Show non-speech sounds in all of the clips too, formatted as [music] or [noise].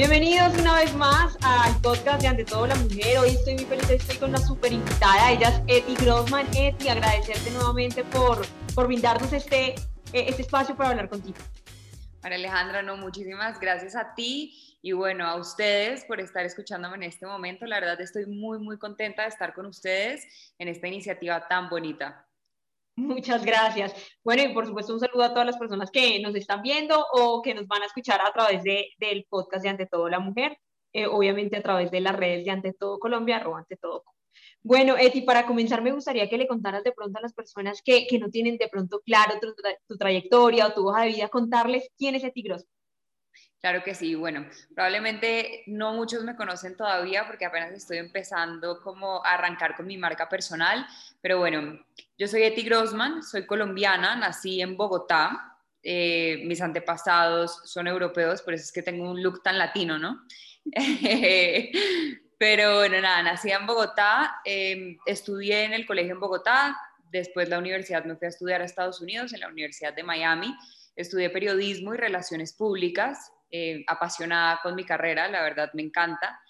Bienvenidos una vez más al podcast de Ante Todo la Mujer. Hoy estoy muy feliz, estoy con una super invitada. Ella es Eti Grossman. Eti, agradecerte nuevamente por, por brindarnos este, eh, este espacio para hablar contigo. María Alejandra, no, muchísimas gracias a ti y bueno, a ustedes por estar escuchándome en este momento. La verdad estoy muy, muy contenta de estar con ustedes en esta iniciativa tan bonita. Muchas gracias. Bueno, y por supuesto un saludo a todas las personas que nos están viendo o que nos van a escuchar a través de, del podcast de Ante Todo la Mujer, eh, obviamente a través de las redes de Ante Todo Colombia, arroba Ante Todo. Bueno, Eti, para comenzar me gustaría que le contaras de pronto a las personas que, que no tienen de pronto claro tu, tu, trayectoria o tu hoja de vida, contarles quién es Eti Gross. Claro que sí, bueno, probablemente no muchos me conocen todavía porque apenas estoy empezando como a arrancar con mi marca personal, pero bueno, yo soy Eti Grossman, soy colombiana, nací en Bogotá, eh, mis antepasados son europeos, por eso es que tengo un look tan latino, ¿no? [laughs] pero bueno, nada, nací en Bogotá, eh, estudié en el colegio en Bogotá, después la universidad me fui a estudiar a Estados Unidos, en la Universidad de Miami, estudié periodismo y relaciones públicas, eh, apasionada con mi carrera, la verdad me encanta.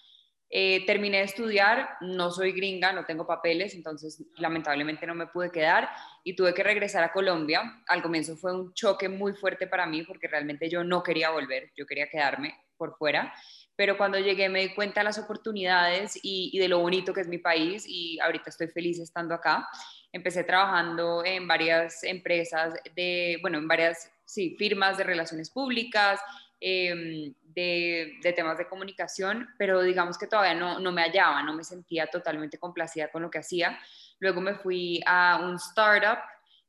Eh, terminé de estudiar, no soy gringa, no tengo papeles, entonces lamentablemente no me pude quedar y tuve que regresar a Colombia. Al comienzo fue un choque muy fuerte para mí porque realmente yo no quería volver, yo quería quedarme por fuera, pero cuando llegué me di cuenta de las oportunidades y, y de lo bonito que es mi país y ahorita estoy feliz estando acá. Empecé trabajando en varias empresas de, bueno, en varias sí, firmas de relaciones públicas, Em, de, temas de comunicación, pero digamos que todavía no, no, me hallaba, no me sentía totalmente complacida con lo que hacía. Luego me fui a un startup,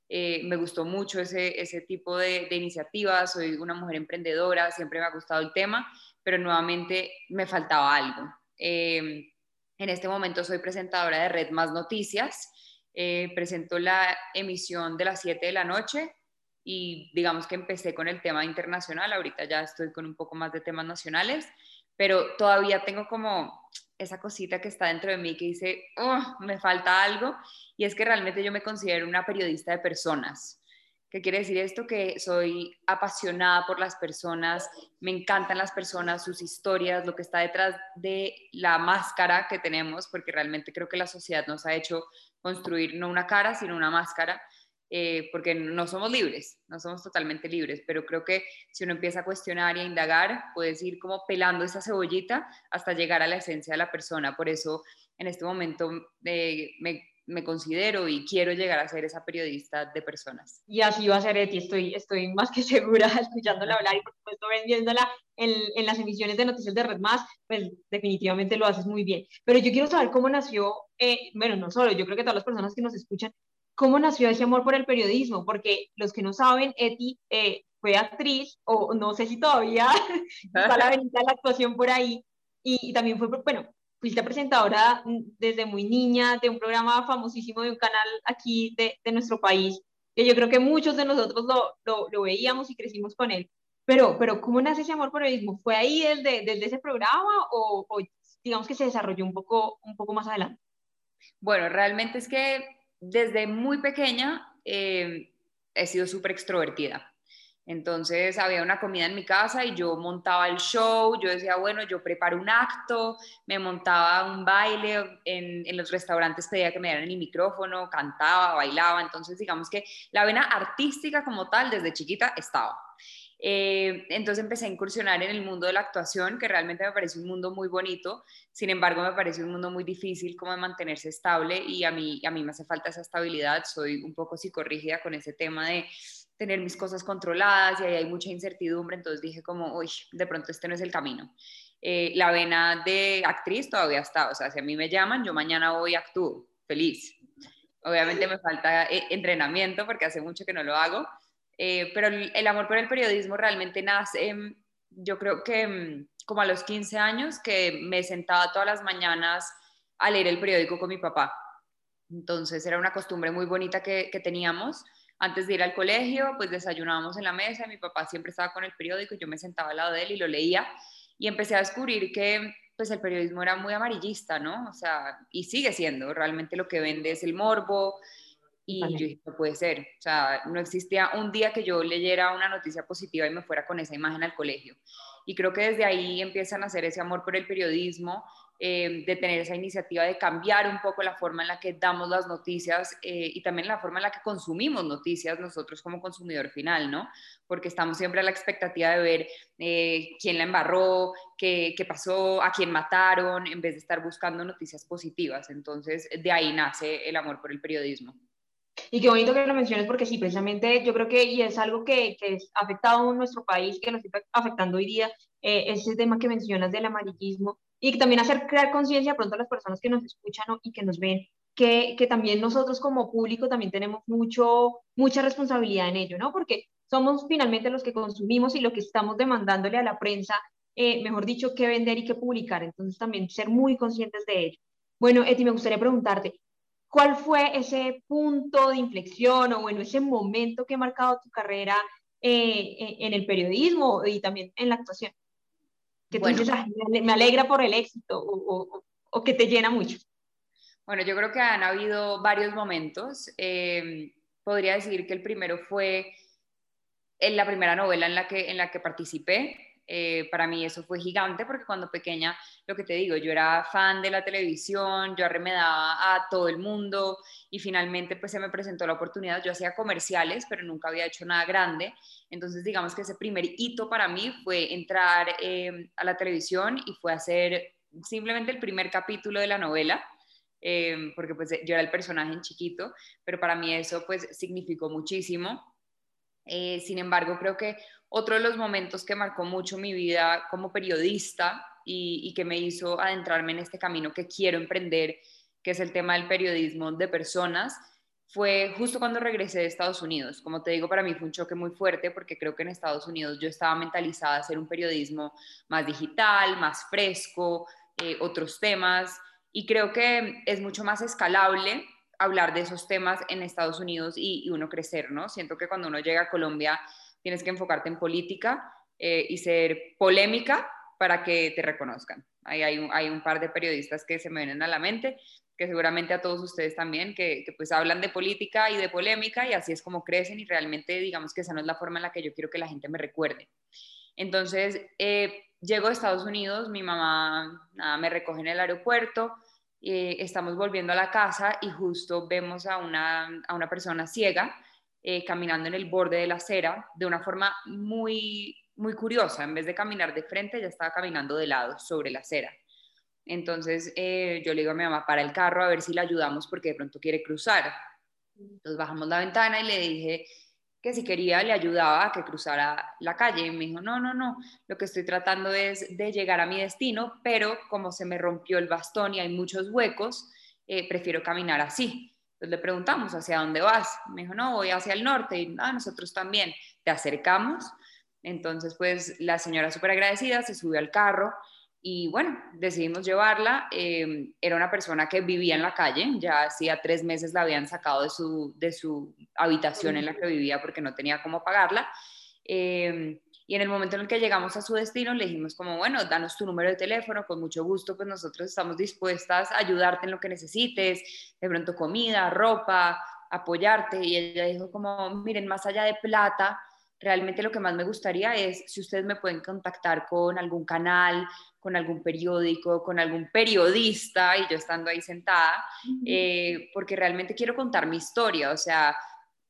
eh, me gustó mucho ese, ese tipo de, iniciativas, soy una mujer emprendedora, siempre me ha gustado el tema, pero nuevamente me faltaba algo. Em, en este momento soy presentadora de Red Más Noticias, eh, presento la emisión de las 7 de la noche y digamos que empecé con el tema internacional, ahorita ya estoy con un poco más de temas nacionales, pero todavía tengo como esa cosita que está dentro de mí que dice, oh, me falta algo, y es que realmente yo me considero una periodista de personas. ¿Qué quiere decir esto? Que soy apasionada por las personas, me encantan las personas, sus historias, lo que está detrás de la máscara que tenemos, porque realmente creo que la sociedad nos ha hecho construir no una cara, sino una máscara eh, porque no somos libres, no somos totalmente libres, pero creo que si uno empieza a cuestionar y a indagar, puedes ir como pelando esa cebollita hasta llegar a la esencia de la persona. Por eso en este momento eh, me, me, considero y quiero llegar a ser esa periodista de personas. Y así va a ser, Eti, estoy, estoy más que [laughs] segura escuchándola hablar y por supuesto vendiéndola en, en las emisiones de noticias de Red Más, pues definitivamente lo haces muy bien. Pero yo quiero saber cómo nació, eh, bueno, no solo, yo creo que todas las personas que nos escuchan ¿Cómo nació ese amor por el periodismo? Porque los que no saben, Eti eh, fue actriz, o no sé si todavía [laughs] está la venita de la actuación por ahí, y, también fue, bueno, fuiste presentadora desde muy niña de un programa famosísimo de un canal aquí de, de nuestro país, que yo creo que muchos de nosotros lo, lo, lo, veíamos y crecimos con él. Pero, pero ¿cómo nace ese amor por el periodismo? ¿Fue ahí desde, desde ese programa o, o digamos que se desarrolló un poco, un poco más adelante? Bueno, realmente es que desde muy pequeña eh, he sido súper extrovertida. Entonces había una comida en mi casa y yo montaba el show, yo decía, bueno, yo preparo un acto, me montaba un baile, en, en los restaurantes pedía que me dieran el micrófono, cantaba, bailaba, entonces digamos que la vena artística como tal desde chiquita estaba. Eh, entonces empecé a incursionar en el mundo de la actuación, que realmente me parece un mundo muy bonito, sin embargo me parece un mundo muy difícil como de mantenerse estable y a mí, a mí me hace falta esa estabilidad, soy un poco psicorrígida con ese tema de tener mis cosas controladas y ahí hay mucha incertidumbre, entonces dije como, uy, de pronto este no es el camino. Eh, la vena de actriz todavía está, o sea, si a mí me llaman, yo mañana voy y actúo, feliz. Obviamente me falta eh, entrenamiento porque hace mucho que no lo hago, eh, pero el, amor por el periodismo realmente nace, yo creo que mm, como a los 15 años, que me sentaba todas las mañanas a leer el periódico con mi papá. Entonces era una costumbre muy bonita que, teníamos. Antes de ir al colegio, pues desayunábamos en la mesa, mi papá siempre estaba con el periódico, yo me sentaba al lado de él y lo leía y empecé a descubrir que pues el periodismo era muy amarillista, ¿no? O sea, y sigue siendo, realmente lo que vende es el morbo, Y yo dije, no puede ser. O sea, no existía un día que yo leyera una noticia positiva y me fuera con esa imagen al colegio. Y creo que desde ahí empiezan a hacer ese amor por el periodismo, eh, de tener esa iniciativa de cambiar un poco la forma en la que damos las noticias eh, y también la forma en la que consumimos noticias nosotros como consumidor final, ¿no? Porque estamos siempre a la expectativa de ver eh, quién la embarró, qué, qué pasó, a quién mataron, en vez de estar buscando noticias positivas. Entonces, de ahí nace el amor por el periodismo. Y qué bonito que lo menciones porque sí, precisamente yo creo que, y es algo que, que ha afectado a nuestro país, que nos está afectando hoy día, eh, ese tema que mencionas del amarillismo, y también hacer crear conciencia pronto a las personas que nos escuchan y que nos ven, que, que, también nosotros como público también tenemos mucho, mucha responsabilidad en ello, ¿no? Porque somos finalmente los que consumimos y lo que estamos demandándole a la prensa, eh, mejor dicho, qué vender y qué publicar, entonces también ser muy conscientes de ello. Bueno, Eti, me gustaría preguntarte, ¿Cuál fue ese punto de inflexión o bueno, ese momento que ha marcado tu carrera eh, en el periodismo y también en la actuación? Que tú dices, me alegra por el éxito o, o, que te llena mucho. Bueno, yo creo que han habido varios momentos. Eh, podría decir que el primero fue en la primera novela en la que, en la que participé. Eh, para mí eso fue gigante porque cuando pequeña, lo que te digo, yo era fan de la televisión, yo arremedaba a todo el mundo y finalmente pues se me presentó la oportunidad, yo hacía comerciales, pero nunca había hecho nada grande, entonces digamos que ese primer hito para mí fue entrar eh, a la televisión y fue hacer simplemente el primer capítulo de la novela. Eh, porque pues yo era el personaje en chiquito, pero para mí eso pues significó muchísimo. sin embargo, creo que otro de los momentos que marcó mucho mi vida como periodista y, que me hizo adentrarme en este camino que quiero emprender, que es el tema del periodismo de personas, fue justo cuando regresé de Estados Unidos. Como te digo, para mí fue un choque muy fuerte porque creo que en Estados Unidos yo estaba mentalizada a hacer un periodismo más digital, más fresco, eh, otros temas, y creo que es mucho más escalable hablar de esos temas en Estados Unidos y, y uno crecer, ¿no? Siento que cuando uno llega a Colombia tienes que enfocarte en política eh, y ser polémica para que te reconozcan. Ahí hay un, hay un, par de periodistas que se me vienen a la mente, que seguramente a todos ustedes también, que, que, pues hablan de política y de polémica y así es como crecen y realmente digamos que esa no es la forma en la que yo quiero que la gente me recuerde. Entonces, eh, llego a Estados Unidos, mi mamá nada, me recoge en el aeropuerto, eh, estamos volviendo a la casa y justo vemos a una, a una persona ciega eh, caminando en el borde de la acera de una forma muy, muy curiosa. En vez de caminar de frente, ya estaba caminando de lado, sobre la acera. Entonces eh, yo le digo a mi mamá, para el carro a ver si la ayudamos porque de pronto quiere cruzar. Entonces bajamos la ventana y le dije que si quería le ayudaba a que cruzara la calle. Y me dijo, no, no, no, lo que estoy tratando es de llegar a mi destino, pero como se me rompió el bastón y hay muchos huecos, eh, prefiero caminar así. Entonces le preguntamos, ¿hacia dónde vas? Me dijo, no, voy hacia el norte. Y ah, nosotros también. Te acercamos. Entonces, pues la señora súper agradecida se subió al carro y bueno, decidimos llevarla. Eh, era una persona que vivía en la calle, ya hacía tres meses la habían sacado de su, de su habitación en la que vivía porque no tenía cómo pagarla. Eh, y en el momento en el que llegamos a su destino, le dijimos como, bueno, danos tu número de teléfono, con mucho gusto, pues nosotros estamos dispuestas a ayudarte en lo que necesites, de pronto comida, ropa, apoyarte. Y ella dijo como, miren, más allá de plata, realmente lo que más me gustaría es si ustedes me pueden contactar con algún canal, con algún periódico, con algún periodista, y yo estando ahí sentada, eh, porque realmente quiero contar mi historia, o sea,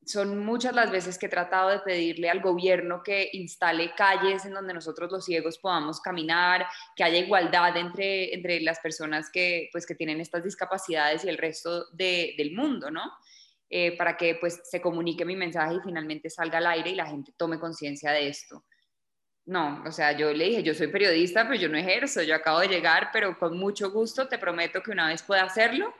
son muchas las veces que he tratado de pedirle al gobierno que instale calles en donde nosotros los ciegos podamos caminar, que haya igualdad entre, entre las personas que, pues, que tienen estas discapacidades y el resto del mundo, ¿no? Eh, para que pues, se comunique mi mensaje y finalmente salga al aire y la gente tome conciencia de esto. No, o sea, yo le dije, yo soy periodista, pero yo no ejerzo, yo acabo de llegar, pero con mucho gusto te prometo que una vez pueda hacerlo,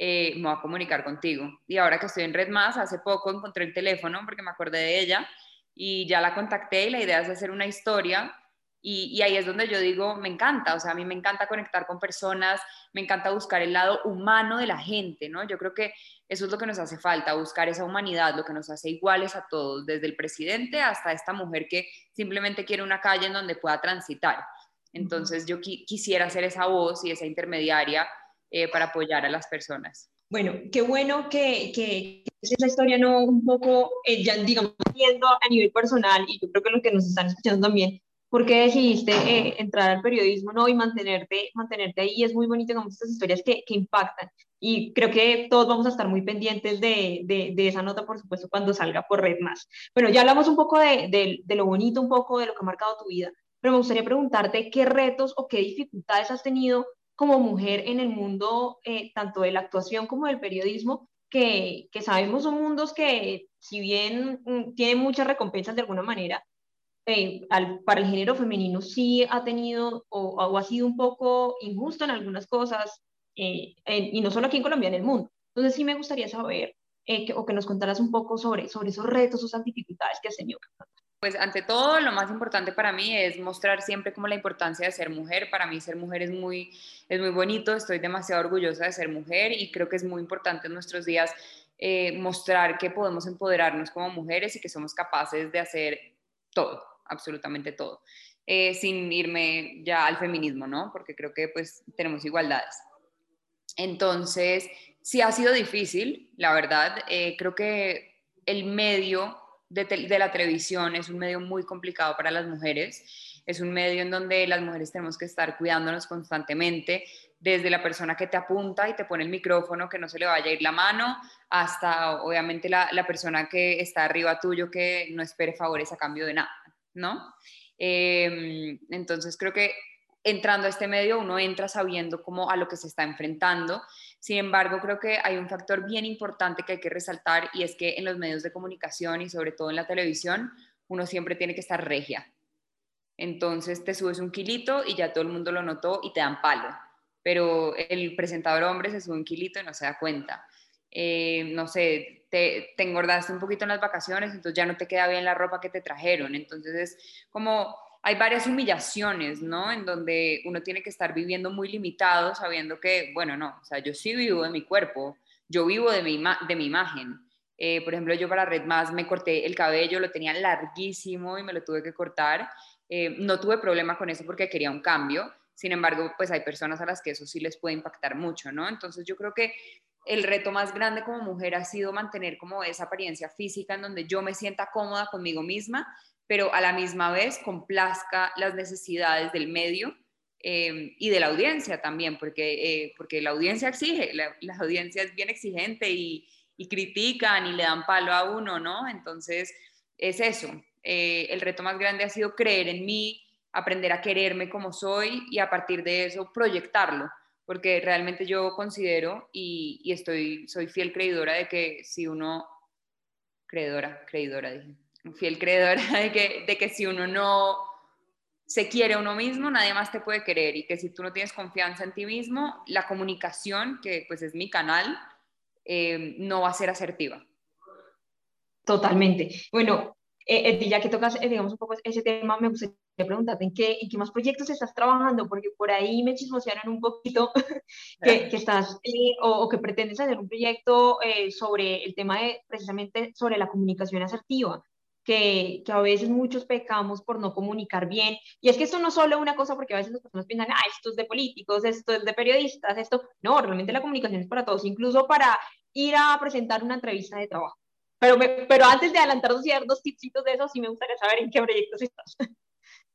eh, me voy a comunicar contigo. Y ahora que estoy en Red Más, hace poco encontré el teléfono porque me acordé de ella y ya la contacté y la idea es hacer una historia. Y, ahí es donde yo digo, me encanta, o sea, a mí me encanta conectar con personas, me encanta buscar el lado humano de la gente, ¿no? Yo creo que eso es lo que nos hace falta, buscar esa humanidad, lo que nos hace iguales a todos, desde el presidente hasta esta mujer que simplemente quiere una calle en donde pueda transitar. Entonces yo quisiera ser esa voz y esa intermediaria eh, para apoyar a las personas. Bueno, qué bueno que, que, esa historia no un poco, eh, ya digamos, viendo a nivel personal, y yo creo que lo que nos están escuchando también, ¿por qué decidiste eh, entrar al periodismo no? y mantenerte, mantenerte ahí? Es muy bonito, como estas historias que, que impactan. Y creo que todos vamos a estar muy pendientes de, de, de, esa nota, por supuesto, cuando salga por Red Más. Bueno, ya hablamos un poco de, de, lo bonito, un poco de lo que ha marcado tu vida, pero me gustaría preguntarte qué retos o qué dificultades has tenido como mujer en el mundo eh, tanto de la actuación como del periodismo, que, que, sabemos son mundos que si bien mm, tienen muchas recompensas de alguna manera, eh, al, para el género femenino sí ha tenido o, o, ha sido un poco injusto en algunas cosas, eh, y no solo aquí en Colombia, en el mundo. Entonces sí me gustaría saber que, o que nos contaras un poco sobre, sobre esos retos, esas dificultades que has tenido. Pues ante todo, lo más importante para mí es mostrar siempre como la importancia de ser mujer. Para mí ser mujer es muy, es muy bonito, estoy demasiado orgullosa de ser mujer y creo que es muy importante en nuestros días eh, mostrar que podemos empoderarnos como mujeres y que somos capaces de hacer todo, absolutamente todo, eh, sin irme ya al feminismo, ¿no? Porque creo que pues tenemos igualdades. Entonces, sí ha sido difícil, la verdad. Eh, creo que el medio de, la televisión es un medio muy complicado para las mujeres. Es un medio en donde las mujeres tenemos que estar cuidándonos constantemente, desde la persona que te apunta y te pone el micrófono, que no se le vaya a ir la mano, hasta obviamente la, persona que está arriba tuyo, que no espere favores a cambio de nada, ¿no? Em, entonces creo que entrando a este medio uno entra sabiendo cómo a lo que se está enfrentando sin embargo, creo que hay un factor bien importante que hay que resaltar y es que en los medios de comunicación y sobre todo en la televisión, uno siempre tiene que estar regia. Entonces te subes un kilito y ya todo el mundo lo notó y te dan palo. Pero el presentador hombre se sube un kilito y no se da cuenta. Eh, no sé, te, te engordaste un poquito en las vacaciones, entonces ya no te queda bien la ropa que te trajeron. Entonces es como hay varias humillaciones, ¿no? En donde uno tiene que estar viviendo muy limitado, sabiendo que, bueno, no, o sea, yo sí vivo de mi cuerpo, yo vivo de mi, de mi imagen. Eh, por ejemplo, yo para Red Más me corté el cabello, lo tenía larguísimo y me lo tuve que cortar. Eh, no tuve problema con eso porque quería un cambio. Sin embargo, pues hay personas a las que eso sí les puede impactar mucho, ¿no? Entonces yo creo que el reto más grande como mujer ha sido mantener como esa apariencia física en donde yo me sienta cómoda conmigo misma pero a la misma vez complazca las necesidades del medio eh, y de la audiencia también, porque, eh, porque la audiencia exige, la, audiencia es bien exigente y, critican y le dan palo a uno, ¿no? Entonces, es eso. Eh, el reto más grande ha sido creer en mí, aprender a quererme como soy y a partir de eso proyectarlo, porque realmente yo considero y, y estoy, soy fiel creidora de que si uno, creedora, creidora dije fiel creedora [laughs] de que, de que si uno no se quiere a uno mismo, nadie más te puede querer y que si tú no tienes confianza en ti mismo, la comunicación, que pues es mi canal, eh, no va a ser asertiva. Totalmente. Bueno, eh, ya que tocas, eh, digamos, un poco ese tema, me gustaría preguntarte ¿en qué, en qué más proyectos estás trabajando, porque por ahí me chismosearon un poquito [laughs] que, que estás o, o, que pretendes hacer un proyecto sobre el tema de precisamente sobre la comunicación asertiva que, que, a veces muchos pecamos por no comunicar bien. Y es que esto no es solo una cosa porque a veces las personas piensan, ah, esto es de políticos, esto es de periodistas, esto. No, realmente la comunicación es para todos, incluso para ir a presentar una entrevista de trabajo. Pero, pero antes de adelantar ciertos tipsitos de eso, sí me gustaría saber en qué proyectos estás. [laughs]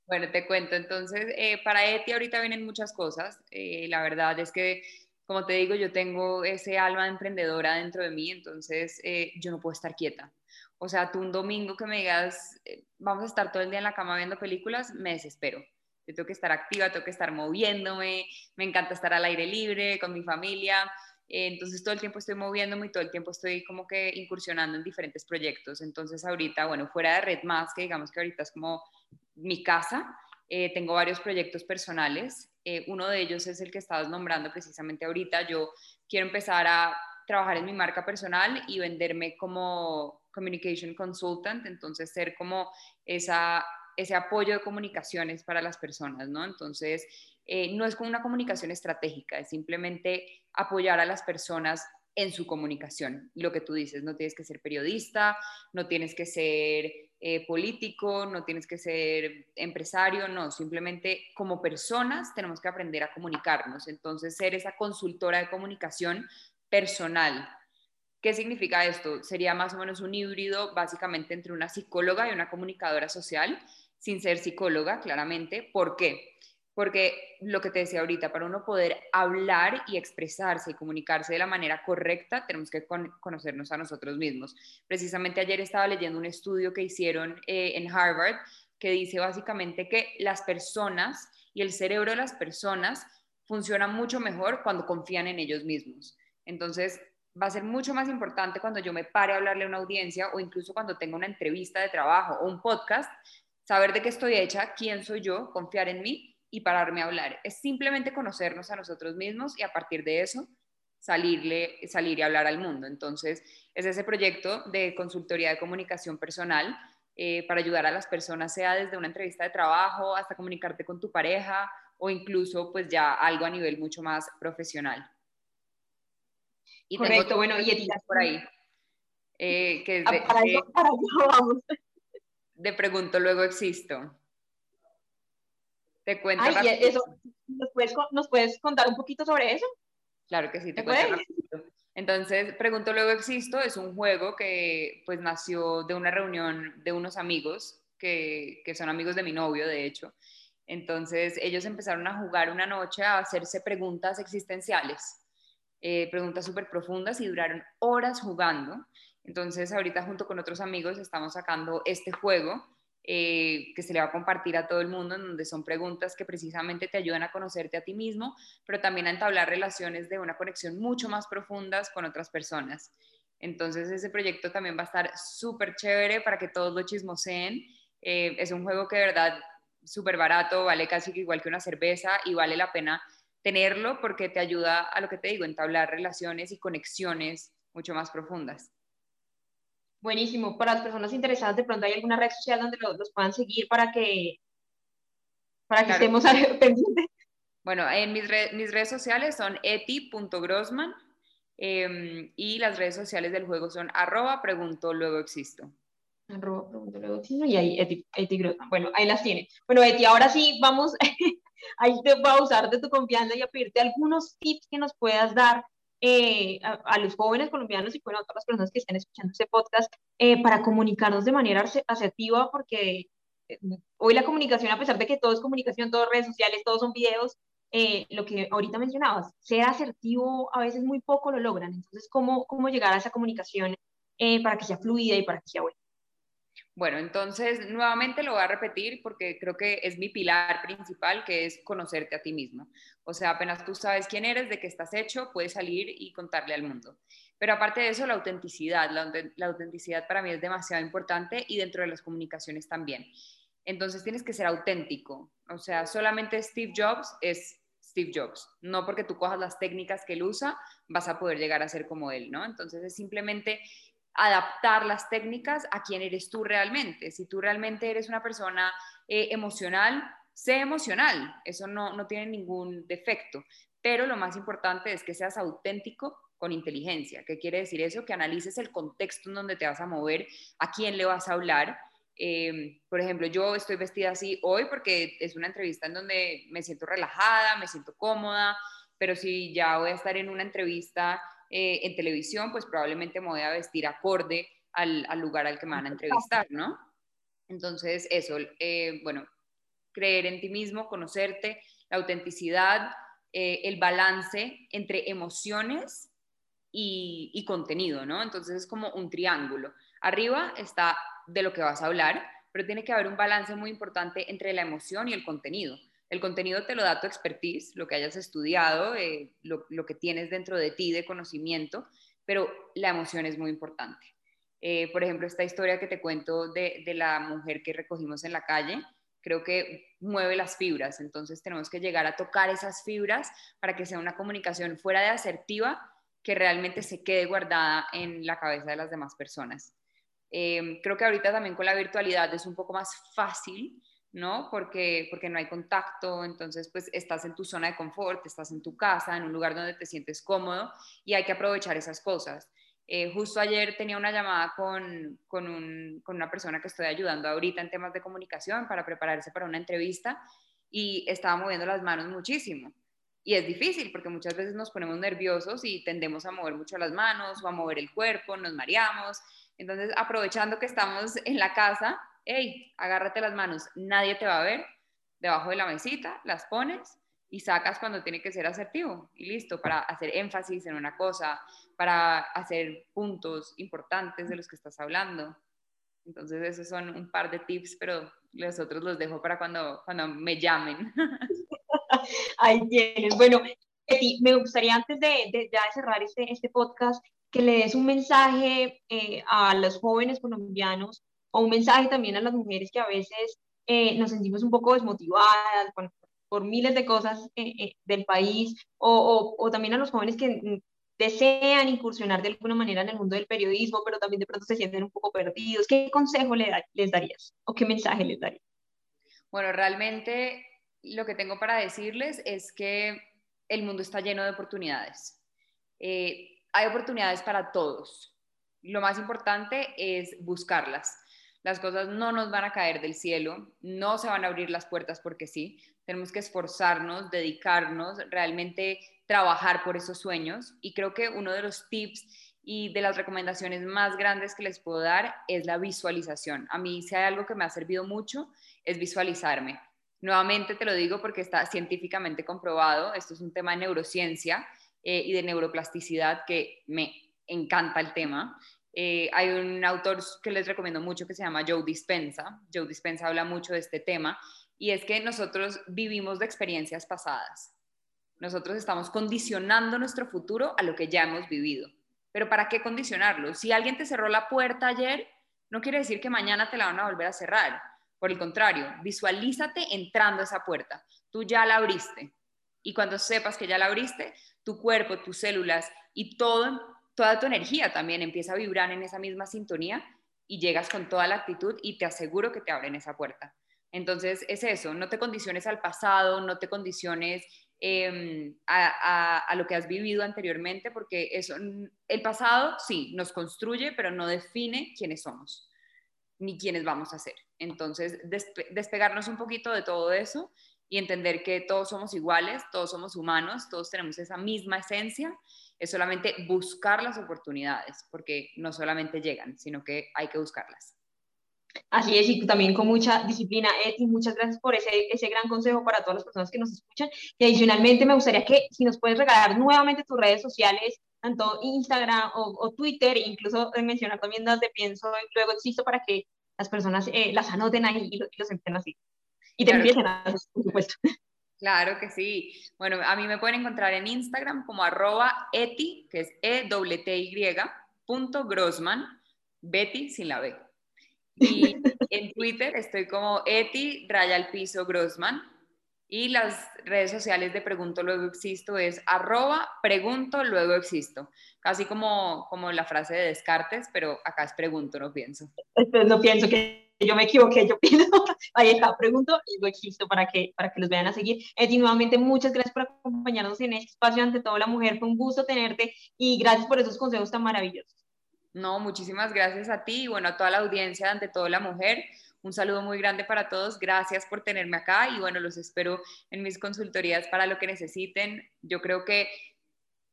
Bueno, te cuento. Entonces, eh, para ETI ahorita vienen muchas cosas. Eh, la verdad es que, como te digo, yo tengo ese alma emprendedora dentro de mí, entonces eh, yo no puedo estar quieta. O sea, tú un domingo que me digas, eh, vamos a estar todo el día en la cama viendo películas, me desespero. Yo tengo que estar activa, tengo que estar moviéndome, me encanta estar al aire libre con mi familia. Eh, entonces todo el tiempo estoy moviéndome y todo el tiempo estoy como que incursionando en diferentes proyectos. Entonces ahorita, bueno, fuera de Red Más, que digamos que ahorita es como mi casa, eh, tengo varios proyectos personales. uno de ellos es el que estabas nombrando precisamente ahorita. Yo quiero empezar a trabajar en mi marca personal y venderme como Communication Consultant, entonces ser como esa, ese apoyo de comunicaciones para las personas, ¿no? Entonces, eh, no es como una comunicación estratégica, es simplemente apoyar a las personas en su comunicación. Lo que tú dices, no tienes que ser periodista, no tienes que ser eh, político, no tienes que ser empresario, no, simplemente como personas tenemos que aprender a comunicarnos. Entonces, ser esa consultora de comunicación personal. ¿Qué significa esto? Sería más o menos un híbrido básicamente entre una psicóloga y una comunicadora social, sin ser psicóloga, claramente. ¿Por qué? Porque lo que te decía ahorita, para uno poder hablar y expresarse y comunicarse de la manera correcta, tenemos que conocernos a nosotros mismos. Precisamente ayer estaba leyendo un estudio que hicieron eh, en Harvard que dice básicamente que las personas y el cerebro de las personas funcionan mucho mejor cuando confían en ellos mismos. Entonces, va a ser mucho más importante cuando yo me pare a hablarle a una audiencia o incluso cuando tenga una entrevista de trabajo o un podcast, saber de qué estoy hecha, quién soy yo, confiar en mí y pararme a hablar. Es simplemente conocernos a nosotros mismos y a partir de eso salirle, salir y hablar al mundo. Entonces, es ese proyecto de consultoría de comunicación personal eh, para ayudar a las personas, sea desde una entrevista de trabajo hasta comunicarte con tu pareja o incluso pues ya algo a nivel mucho más profesional. Y Correcto, bueno, y etiquetas por ahí. Eh, que es de, para, [laughs] para vamos. de pregunto, luego existo. Te cuento. ¿nos, puedes, contar un poquito sobre eso? Claro que sí, te cuento. Entonces, Pregunto Luego Existo es un juego que pues nació de una reunión de unos amigos que, que son amigos de mi novio, de hecho. Entonces, ellos empezaron a jugar una noche a hacerse preguntas existenciales, eh, preguntas súper profundas y duraron horas jugando. Entonces, ahorita junto con otros amigos estamos sacando este juego eh, que se le va a compartir a todo el mundo, en donde son preguntas que precisamente te ayudan a conocerte a ti mismo, pero también a entablar relaciones de una conexión mucho más profundas con otras personas. Entonces ese proyecto también va a estar súper chévere para que todos lo chismoseen. Eh, es un juego que de verdad súper barato, vale casi igual que una cerveza y vale la pena tenerlo porque te ayuda a lo que te digo, entablar relaciones y conexiones mucho más profundas. Buenísimo. Para las personas interesadas, de pronto hay alguna red social donde los, puedan seguir para que, para que estemos [laughs] pendientes. Bueno, en mis, mis redes sociales son eti.grossman em, y las redes sociales del juego son arroba pregunto luego existo. Arroba pregunto luego existo y ahí eti, eti Grossman. Bueno, ahí las tiene. Bueno, Eti, ahora sí vamos, [laughs] ahí te voy a usar de tu confianza y a pedirte algunos tips que nos puedas dar eh, a, los jóvenes colombianos y bueno, a todas las personas que estén escuchando este podcast eh, para comunicarnos de manera asertiva, porque eh, hoy la comunicación, a pesar de que todo es comunicación, todo redes sociales, todos son videos, lo que ahorita mencionabas, ser asertivo a veces muy poco lo logran. Entonces, ¿cómo, cómo llegar a esa comunicación para que sea fluida y para que sea buena? Bueno, entonces nuevamente lo voy a repetir porque creo que es mi pilar principal, que es conocerte a ti mismo. O sea, apenas tú sabes quién eres, de qué estás hecho, puedes salir y contarle al mundo. Pero aparte de eso, la autenticidad. La, autenticidad para mí es demasiado importante y dentro de las comunicaciones también. Entonces tienes que ser auténtico. O sea, solamente Steve Jobs es Steve Jobs. No porque tú cojas las técnicas que él usa, vas a poder llegar a ser como él, ¿no? Entonces es simplemente adaptar las técnicas a quién eres tú realmente. Si tú realmente eres una persona eh, emocional, sé emocional, eso no, no tiene ningún defecto, pero lo más importante es que seas auténtico con inteligencia. ¿Qué quiere decir eso? Que analices el contexto en donde te vas a mover, a quién le vas a hablar. Em, por ejemplo, yo estoy vestida así hoy porque es una entrevista en donde me siento relajada, me siento cómoda, pero si ya voy a estar en una entrevista eh, en televisión, pues probablemente me voy a vestir acorde al, lugar al que me van a entrevistar, ¿no? Entonces, eso, eh, bueno, creer en ti mismo, conocerte, la autenticidad, eh, el balance entre emociones y, y, contenido, ¿no? Entonces es como un triángulo. Arriba está de lo que vas a hablar, pero tiene que haber un balance muy importante entre la emoción y el contenido. El contenido te lo da tu expertise, lo que hayas estudiado, eh, lo, que tienes dentro de ti de conocimiento, pero la emoción es muy importante. Eh, por ejemplo, esta historia que te cuento de, la mujer que recogimos en la calle, creo que mueve las fibras, entonces tenemos que llegar a tocar esas fibras para que sea una comunicación fuera de asertiva que realmente se quede guardada en la cabeza de las demás personas. Eh, creo que ahorita también con la virtualidad es un poco más fácil ¿no? Porque, porque no hay contacto, entonces pues estás en tu zona de confort, estás en tu casa, en un lugar donde te sientes cómodo y hay que aprovechar esas cosas. Eh, justo ayer tenía una llamada con, con, un, con, una persona que estoy ayudando ahorita en temas de comunicación para prepararse para una entrevista y estaba moviendo las manos muchísimo. Y es difícil porque muchas veces nos ponemos nerviosos y tendemos a mover mucho las manos o a mover el cuerpo, nos mareamos. Entonces, aprovechando que estamos en la casa, hey, agárrate las manos, nadie te va a ver, debajo de la mesita, las pones y sacas cuando tiene que ser asertivo y listo, para hacer énfasis en una cosa, para hacer puntos importantes de los que estás hablando. Entonces, esos son un par de tips, pero los otros los dejo para cuando, cuando me llamen. [laughs] Ahí tienes. Bueno, me gustaría antes de, de ya cerrar este, este podcast que le des un mensaje eh, a los jóvenes colombianos o un mensaje también a las mujeres que a veces eh, nos sentimos un poco desmotivadas por, por miles de cosas eh, del país o, o, también a los jóvenes que mm, desean incursionar de alguna manera en el mundo del periodismo, pero también de pronto se sienten un poco perdidos. ¿Qué consejo le les darías o qué mensaje les darías? Bueno, realmente lo que tengo para decirles es que el mundo está lleno de oportunidades. Eh, hay oportunidades para todos. Lo más importante es buscarlas. Las cosas no nos van a caer del cielo, no se van a abrir las puertas porque sí. Tenemos que esforzarnos, dedicarnos, realmente trabajar por esos sueños. Y creo que uno de los tips y de las recomendaciones más grandes que les puedo dar es la visualización. A mí si hay algo que me ha servido mucho es visualizarme. Nuevamente te lo digo porque está científicamente comprobado, esto es un tema de neurociencia eh, y de neuroplasticidad que me encanta el tema. Eh, hay un autor que les recomiendo mucho que se llama Joe Dispensa. Joe Dispensa habla mucho de este tema y es que nosotros vivimos de experiencias pasadas. Nosotros estamos condicionando nuestro futuro a lo que ya hemos vivido. Pero ¿para qué condicionarlo? Si alguien te cerró la puerta ayer, no quiere decir que mañana te la van a volver a cerrar por el contrario, visualízate entrando a esa puerta. Tú ya la abriste. Y cuando sepas que ya la abriste, tu cuerpo, tus células y todo, toda tu energía también empieza a vibrar en esa misma sintonía y llegas con toda la actitud y te aseguro que te abren esa puerta. Entonces es eso, no te condiciones al pasado, no te condiciones em, a, lo que has vivido anteriormente, porque eso, el pasado sí, nos construye, pero no define quiénes somos ni quiénes vamos a ser. Entonces, despegarnos un poquito de todo eso y entender que todos somos iguales, todos somos humanos, todos tenemos esa misma esencia, es solamente buscar las oportunidades, porque no solamente llegan, sino que hay que buscarlas. Así es, y también con mucha disciplina. y muchas gracias por ese, ese gran consejo para todas las personas que nos escuchan. Y adicionalmente me gustaría que si nos puedes regalar nuevamente tus redes sociales, tanto Instagram o, Twitter, e incluso mencionar también las de Pienso y Luego Existo para que las personas eh, las anoten ahí y, los empiecen así. Y te empiecen a por supuesto. Claro que sí. Bueno, a mí me pueden encontrar en Instagram como arroba eti, que es e w t y punto Grossman, Betty sin la B. Y [laughs] en Twitter estoy como eti raya al piso Grossman. Y las redes sociales de Pregunto Luego Existo es arroba pregunto luego existo. Casi como, como la frase de Descartes, pero acá es pregunto, no pienso. no pienso que yo me equivoqué, yo pienso, [laughs] ahí está, pregunto y luego existo para que, para que los vean a seguir. Eti, nuevamente muchas gracias por acompañarnos en este espacio ante todo la mujer, fue un gusto tenerte y gracias por esos consejos tan maravillosos. No, muchísimas gracias a ti y bueno, a toda la audiencia ante todo la mujer. Un saludo muy grande para todos. Gracias por tenerme acá y bueno, los espero en mis consultorías para lo que necesiten. Yo creo que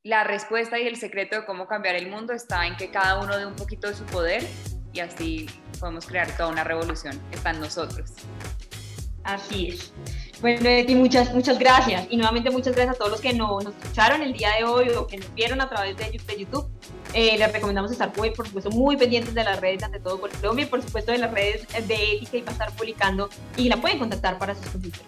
la respuesta y el secreto de cómo cambiar el mundo está en que cada uno dé un poquito de su poder y así podemos crear toda una revolución. Está en nosotros. Así es. Bueno, Eti, muchas, muchas gracias. Y nuevamente muchas gracias a todos los que no, nos escucharon el día de hoy o que nos vieron a través de, YouTube. Eh, les recomendamos estar, por supuesto, muy pendientes de las redes, ante todo Colombia y por supuesto de las redes de Ética y va a estar publicando y la pueden contactar para sus consultas.